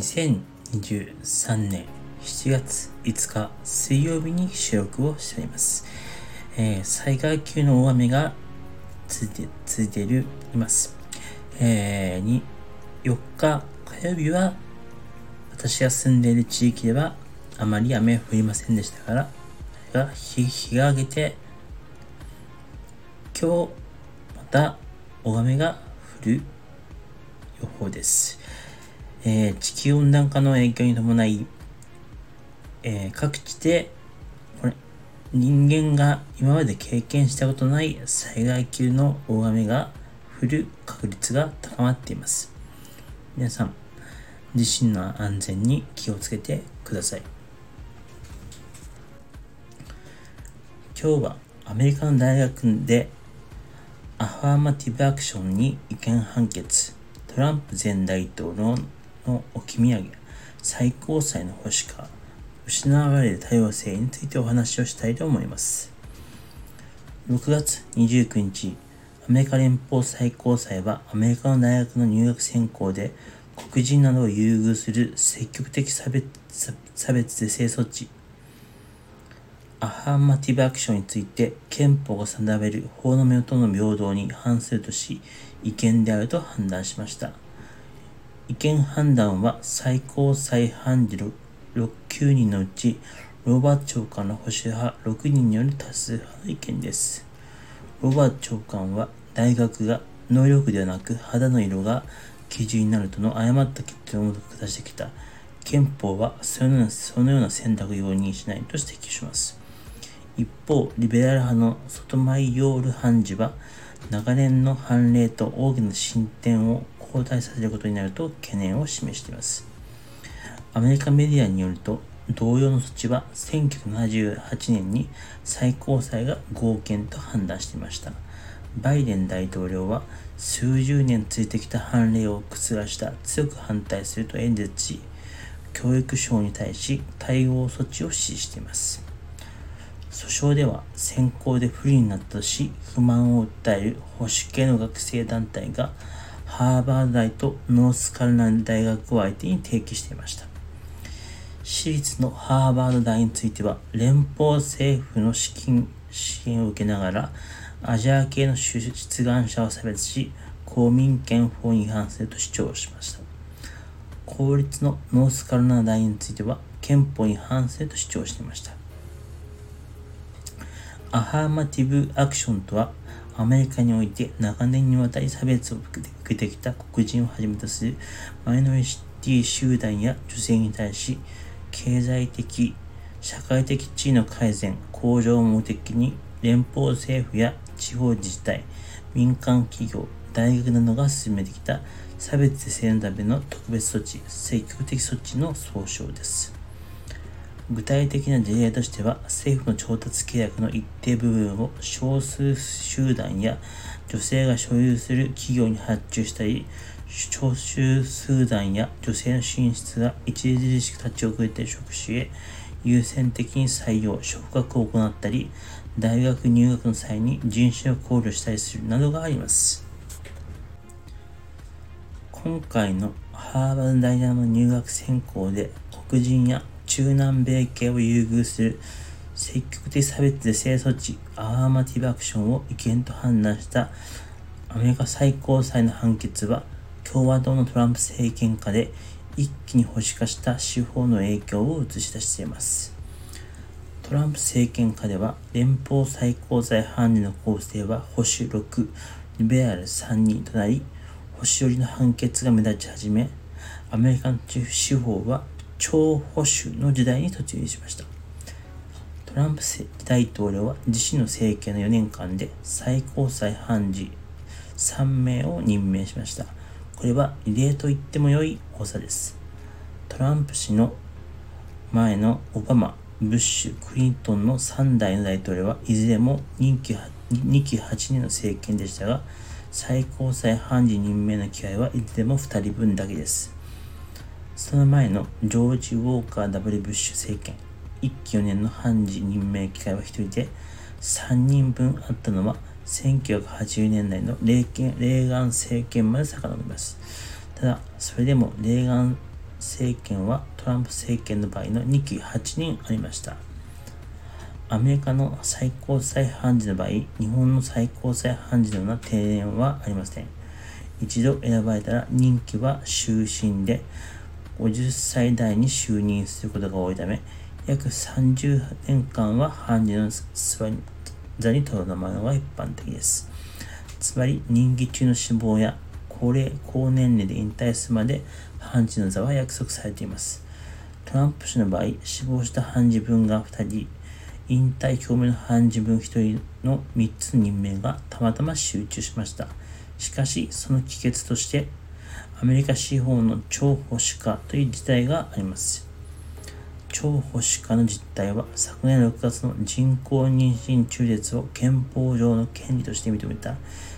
2023年7月5日水曜日に収録をしております。えー、災害級の大雨が続いて続いているいます。えー、に4日火曜日は私が住んでいる地域ではあまり雨降りませんでしたから、が日日が明けて今日また大雨が降る予報です。えー、地球温暖化の影響に伴い、えー、各地でこれ人間が今まで経験したことない災害級の大雨が降る確率が高まっています。皆さん、自身の安全に気をつけてください。今日はアメリカの大学でアファーマティブアクションに違憲判決トランプ前大統領のの置き土産、最高裁の保守か、失われる多様性についてお話をしたいと思います。6月29日、アメリカ連邦最高裁はアメリカの大学の入学選考で黒人などを優遇する積極的差別差別是正措置アハーマティブアクションについて憲法が定める法の目との平等に反するとし違憲であると判断しました。違憲判断は最高裁判事6。9人のうち、ロバー長官の保守派6人による多数派の意見です。ロバー長官は大学が能力ではなく肌の色が基準になるとの誤った決定を下してきた憲法はそのようなそのような選択を容認しないと指摘します。一方、リベラル派のソトマイヨール判事は長年の判例と大きな進展を後退させることになると懸念を示しています。アメリカメディアによると、同様の措置は1978年に最高裁が合憲と判断していました。バイデン大統領は数十年続いてきた判例を覆した強く反対すると演説し、教育省に対し対応措置を指示しています。訴訟では選考で不利になったとし不満を訴える保守系の学生団体がハーバード大とノースカルナイ大学を相手に提起していました。私立のハーバード大については連邦政府の資金支援を受けながらアジア系の出願者を差別し公民権法に違反すると主張しました。公立のノースカルナ大については憲法に反すると主張していました。アハーマティブアクションとは、アメリカにおいて長年にわたり差別を受けてきた黒人をはじめとするマイノリティ集団や女性に対し、経済的、社会的地位の改善、向上を目的に連邦政府や地方自治体、民間企業、大学などが進めてきた差別是正のための特別措置、積極的措置の総称です。具体的な事例としては、政府の調達契約の一定部分を少数集団や女性が所有する企業に発注したり、少数集団や女性の進出が著しく立ち遅れて職種へ優先的に採用、昇格を行ったり、大学入学の際に人種を考慮したりするなどがあります。今回のハーバード大学の入学選考で黒人や中南米系を優遇する積極的差別是正措置アーマティブアクションを違憲と判断したアメリカ最高裁の判決は共和党のトランプ政権下で一気に保守化した司法の影響を映し出しています。トランプ政権下では連邦最高裁判事の構成は保守6、リベラル3人となり、保守寄りの判決が目立ち始め、アメリカの司法は超保守の時代に突入しました。トランプ大統領は自身の政権の4年間で最高裁判事3名を任命しました。これは異例と言っても良い多さです。トランプ氏の前のオバマ、ブッシュ、クリントンの3代の大統領はいずれも任期2期8年の政権でしたが、最高裁判事任命の機会はいずれも2人分だけです。その前のジョージ・ウォーカー・ W・ ブッシュ政権、1期4年の判事任命機会は1人で、3人分あったのは1980年代のレーレーガン政権まで遡ります。ただ、それでもレーガン政権はトランプ政権の場合の2期8人ありました。アメリカの最高裁判事の場合、日本の最高裁判事のような定年はありません。一度選ばれたら任期は終身で、50歳代に就任することが多いため、約30年間は判事の座にとどまるのが一般的です。つまり、任期中の死亡や高齢、高年齢で引退するまで判事の座は約束されています。トランプ氏の場合、死亡した判事分が2人、引退表明の判事分1人の3つの任命がたまたま集中しました。しかし、その帰結として、アメリカ司法の超保守化という事態があります。超保守化の実態は昨年6月の人工妊娠中絶を憲法上の権利として認めた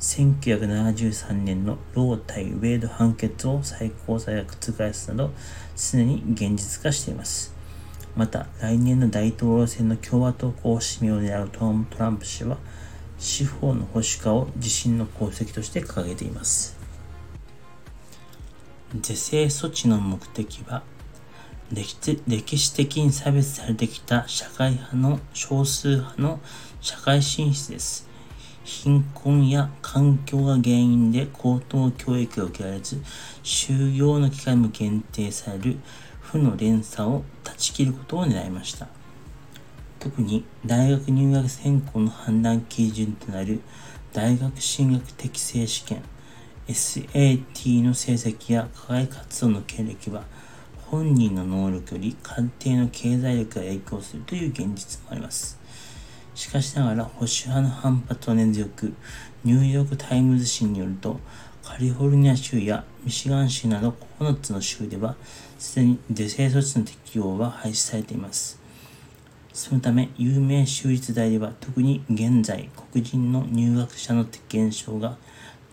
1973年のロー対ウェイド判決を最高裁が覆すなどすでに現実化しています。また来年の大統領選の共和党候補指名を狙うトランプ氏は司法の保守化を自身の功績として掲げています。是正措置の目的は歴史的に差別されてきた社会派の少数派の社会進出です。貧困や環境が原因で高等教育が受けられず、就業の機会も限定される負の連鎖を断ち切ることを狙いました。特に大学入学選考の判断基準となる大学進学適正試験 SAT の成績や課外活動の経歴は本人の能力より家庭の経済力が影響するという現実もあります。しかしながら保守派の反発は根強く、ニューヨークタイムズ紙によると、カリフォルニア州やミシガン州など9つの州では、すでに是正措置の適用は廃止されています。そのため、有名州立大では特に現在、黒人の入学者の減少が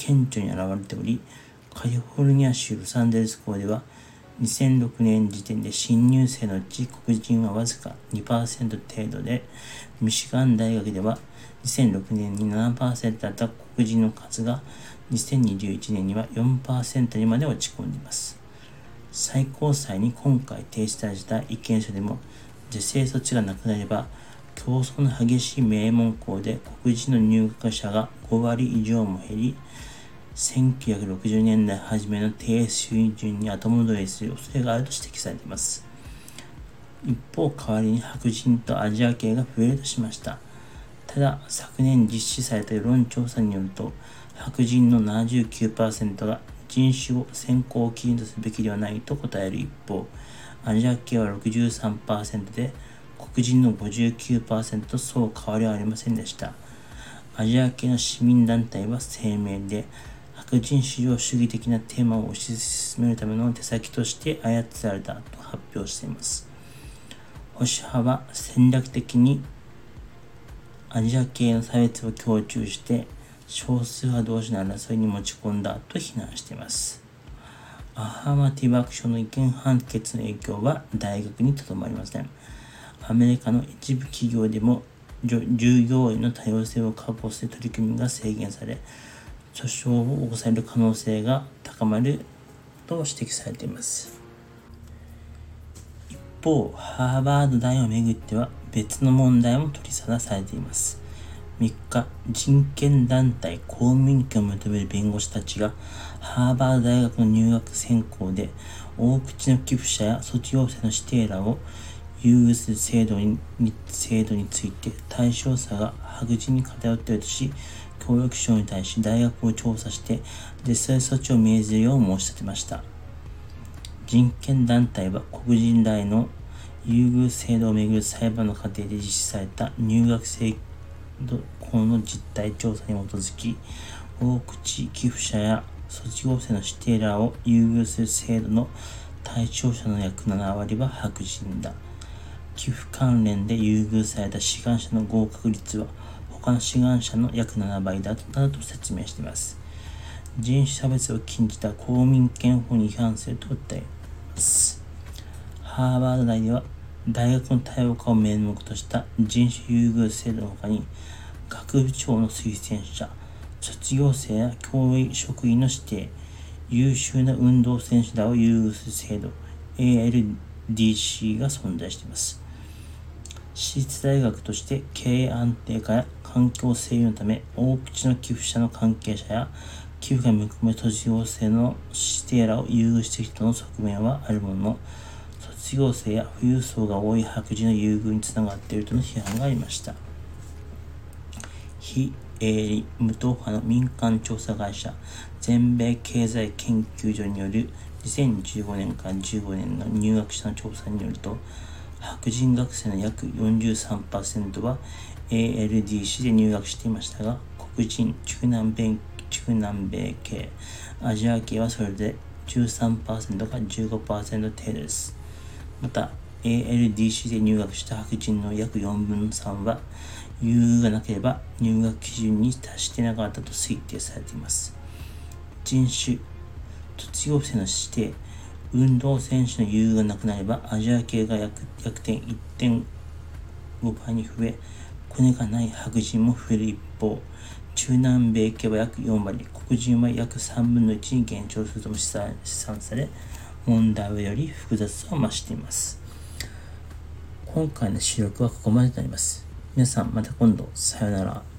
顕著に現れており、カリフォルニア州ロサンゼルス校では、2006年時点で新入生のうち黒人はわずか2%程度で、ミシガン大学では2006年に7%だった黒人の数が2021年には4%にまで落ち込んでいます。最高裁に今回提出された意見書でも、是正措置がなくなれば、競争の激しい名門校で黒人の入学者が5割以上も減り、1960年代初めの低水準に後戻りする恐れがあると指摘されています。一方、代わりに白人とアジア系が増えるとしました。ただ、昨年実施された世論調査によると、白人の79%が人種を先行基準とすべきではないと答える一方、アジア系は63%で、黒人の59%とそう変わりはありませんでした。アジア系の市民団体は声明で、白人至上主義的なテーマを推し進めるための手先として操られたと発表しています。保守派は戦略的にアジア系の差別を強調して少数派同士の争いに持ち込んだと非難しています。アハマティバク賞の意見判決の影響は大学にとどまりません。アメリカの一部企業でも従業員の多様性を確保する取り組みが制限され、訴訟を起こされる可能性が高まると指摘されています。一方、ハーバード大をめぐっては別の問題も取り沙汰されています。3日、人権団体公民権を求める弁護士たちがハーバード大学の入学選考で大口の寄付者や卒業生の指定らを優遇する制度に制度について対象者が白人に偏っているとし、教育省に対し大学を調査して実際措置を命じるよう申し立てました。人権団体は黒人らへの優遇制度をめぐる裁判の過程で実施された入学制度の実態調査に基づき、大口寄付者や卒業生の指定らを優遇する制度の対象者の約7割は白人だ。寄付関連で優遇された志願者の合格率は他の志願者の約7倍だったと説明しています。人種差別を禁じた公民権法に違反すると訴えます。ハーバード大では大学の多様化を名目とした人種優遇制度の他に学部長の推薦者、卒業生や教員職員の指定、優秀な運動選手らを優遇する制度、ALDC が存在しています。私立大学として経営安定化や環境整備のため、大口の寄付者の関係者や寄付が見込め卒業生の指定らを優遇してきた人の側面はあるものの、卒業生や富裕層が多い白人の優遇につながっているとの批判がありました。非営利無党派の民間調査会社全米経済研究所による2015年から15年の入学者の調査によると白人学生の約43%は ALDC で入学していましたが黒人中南米中南米系アジア系はそれで13%か15%程度ですまた ALDC で入学した白人の約4分の3は優遇がなければ入学基準に達してなかったと推定されています。人種、卒業生の指定、運動選手の優遇がなくなればアジア系が約逆転1.5倍に増え、コネがない白人も増える一方、中南米系は約4割、黒人は約3分の1に減少するとも試算され、問題はより複雑さを増しています。今回の主力はここまでとなります。皆さんまた今度さよなら。